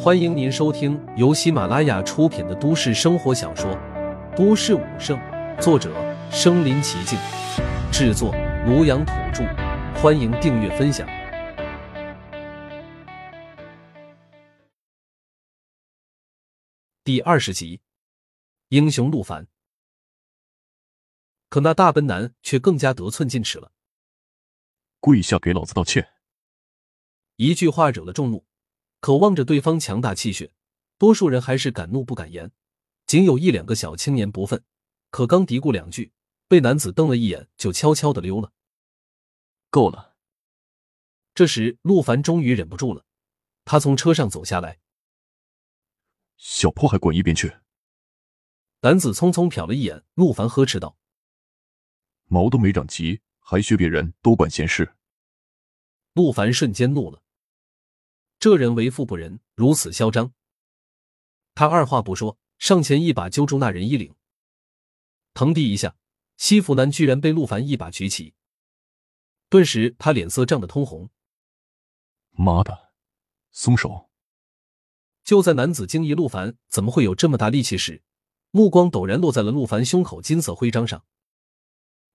欢迎您收听由喜马拉雅出品的都市生活小说《都市武圣》，作者：身临其境，制作：庐阳土著。欢迎订阅分享。第二十集，英雄陆凡。可那大奔男却更加得寸进尺了，跪下给老子道歉！一句话惹了众怒。可望着对方强大气血，多数人还是敢怒不敢言，仅有一两个小青年不忿。可刚嘀咕两句，被男子瞪了一眼，就悄悄的溜了。够了！这时，陆凡终于忍不住了，他从车上走下来。小破孩，滚一边去！男子匆匆瞟了一眼陆凡，呵斥道：“毛都没长齐，还学别人多管闲事！”陆凡瞬间怒了。这人为富不仁，如此嚣张。他二话不说，上前一把揪住那人衣领，腾地一下，西服男居然被陆凡一把举起。顿时，他脸色涨得通红。妈的，松手！就在男子惊疑陆凡怎么会有这么大力气时，目光陡然落在了陆凡胸口金色徽章上。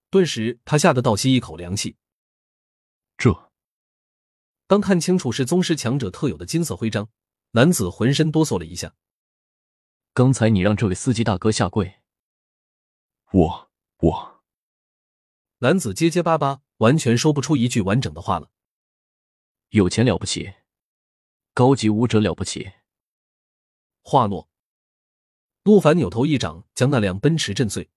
顿时，他吓得倒吸一口凉气。这。当看清楚是宗师强者特有的金色徽章，男子浑身哆嗦了一下。刚才你让这位司机大哥下跪，我我……男子结结巴巴，完全说不出一句完整的话了。有钱了不起，高级武者了不起。话落，陆凡扭头一掌将那辆奔驰震碎。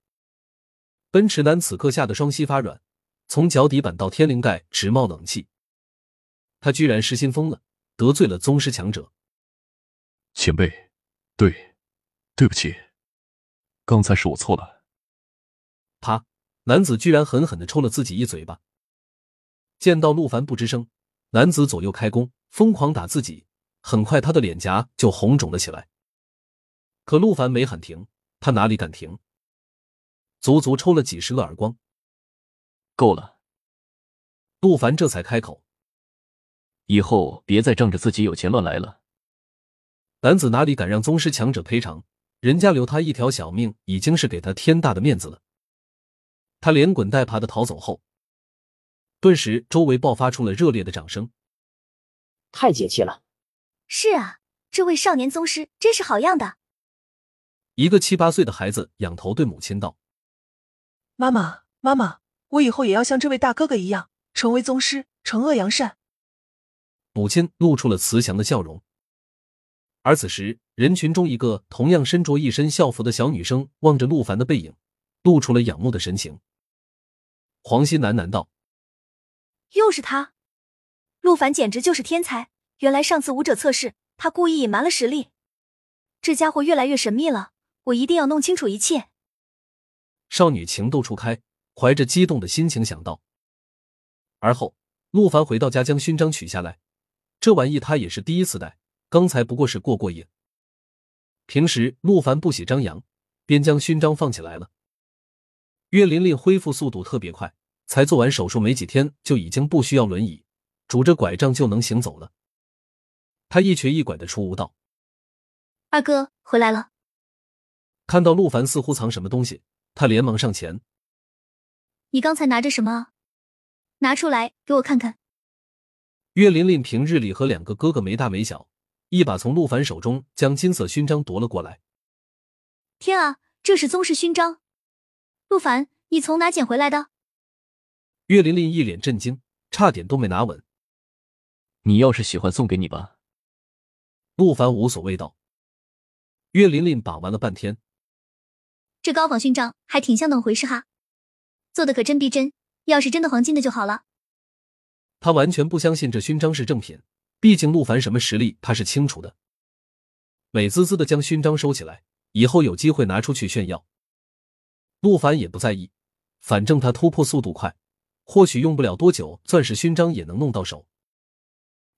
奔驰男此刻吓得双膝发软，从脚底板到天灵盖直冒冷气。他居然失心疯了，得罪了宗师强者。前辈，对，对不起，刚才是我错了。啪！男子居然狠狠的抽了自己一嘴巴。见到陆凡不吱声，男子左右开弓，疯狂打自己。很快，他的脸颊就红肿了起来。可陆凡没喊停，他哪里敢停？足足抽了几十个耳光。够了！陆凡这才开口。以后别再仗着自己有钱乱来了。男子哪里敢让宗师强者赔偿？人家留他一条小命，已经是给他天大的面子了。他连滚带爬的逃走后，顿时周围爆发出了热烈的掌声。太解气了！是啊，这位少年宗师真是好样的。一个七八岁的孩子仰头对母亲道：“妈妈，妈妈，我以后也要像这位大哥哥一样，成为宗师，惩恶扬善。”母亲露出了慈祥的笑容，而此时人群中，一个同样身着一身校服的小女生望着陆凡的背影，露出了仰慕的神情。黄鑫喃喃道：“又是他，陆凡简直就是天才！原来上次武者测试，他故意隐瞒了实力。这家伙越来越神秘了，我一定要弄清楚一切。”少女情窦初开，怀着激动的心情想到。而后，陆凡回到家，将勋章取下来。这玩意他也是第一次戴，刚才不过是过过瘾。平时陆凡不喜张扬，便将勋章放起来了。岳琳琳恢复速度特别快，才做完手术没几天，就已经不需要轮椅，拄着拐杖就能行走了。他一瘸一拐的出屋道：“二哥回来了。”看到陆凡似乎藏什么东西，他连忙上前：“你刚才拿着什么？拿出来给我看看。”岳琳琳平日里和两个哥哥没大没小，一把从陆凡手中将金色勋章夺了过来。天啊，这是宗室勋章！陆凡，你从哪捡回来的？岳琳琳一脸震惊，差点都没拿稳。你要是喜欢，送给你吧。陆凡无所谓道。岳琳琳把玩了半天，这高仿勋章还挺像那么回事哈，做的可真逼真。要是真的黄金的就好了。他完全不相信这勋章是正品，毕竟陆凡什么实力他是清楚的。美滋滋的将勋章收起来，以后有机会拿出去炫耀。陆凡也不在意，反正他突破速度快，或许用不了多久，钻石勋章也能弄到手。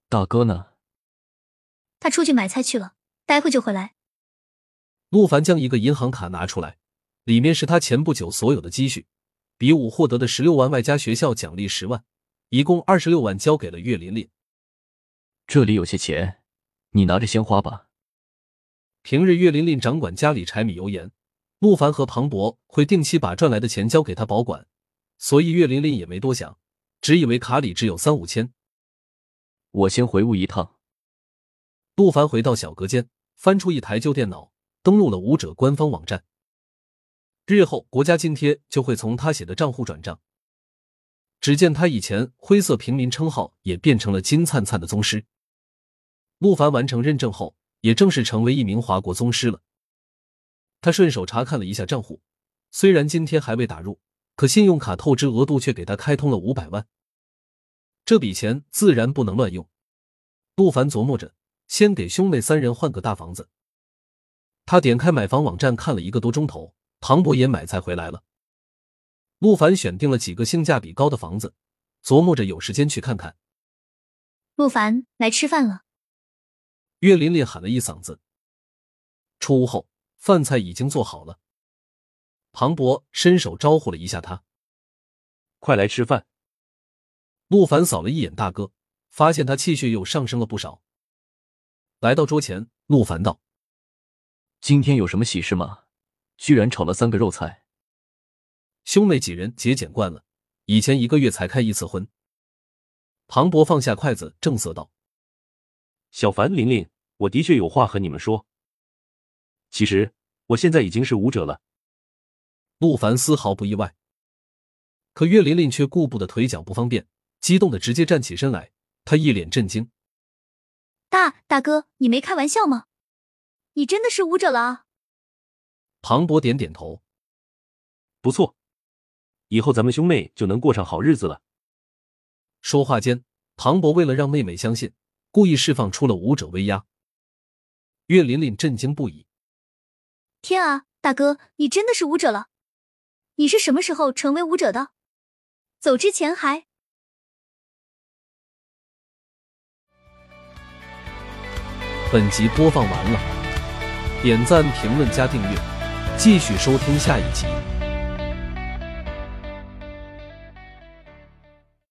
大哥呢？他出去买菜去了，待会就回来。陆凡将一个银行卡拿出来，里面是他前不久所有的积蓄，比武获得的十六万，外加学校奖励十万。一共二十六万交给了岳琳琳。这里有些钱，你拿着先花吧。平日岳琳琳掌管家里柴米油盐，陆凡和庞博会定期把赚来的钱交给他保管，所以岳琳琳也没多想，只以为卡里只有三五千。我先回屋一趟。陆凡回到小隔间，翻出一台旧电脑，登录了武者官方网站。日后国家津贴就会从他写的账户转账。只见他以前灰色平民称号也变成了金灿灿的宗师。陆凡完成认证后，也正式成为一名华国宗师了。他顺手查看了一下账户，虽然今天还未打入，可信用卡透支额度却给他开通了五百万。这笔钱自然不能乱用。陆凡琢磨着，先给兄妹三人换个大房子。他点开买房网站看了一个多钟头，唐博也买菜回来了。陆凡选定了几个性价比高的房子，琢磨着有时间去看看。陆凡，来吃饭了。岳琳琳喊了一嗓子。出屋后，饭菜已经做好了。庞博伸手招呼了一下他：“快来吃饭。”陆凡扫了一眼大哥，发现他气血又上升了不少。来到桌前，陆凡道：“今天有什么喜事吗？居然炒了三个肉菜。”兄妹几人节俭惯了，以前一个月才开一次荤。庞博放下筷子，正色道：“小凡、琳琳，我的确有话和你们说。其实我现在已经是武者了。”陆凡丝毫不意外，可岳琳琳却顾不得腿脚不方便，激动的直接站起身来。她一脸震惊：“大大哥，你没开玩笑吗？你真的是武者了啊？”庞博点点头：“不错。”以后咱们兄妹就能过上好日子了。说话间，庞博为了让妹妹相信，故意释放出了武者威压。岳琳琳震惊不已：“天啊，大哥，你真的是武者了！你是什么时候成为武者的？走之前还……”本集播放完了，点赞、评论、加订阅，继续收听下一集。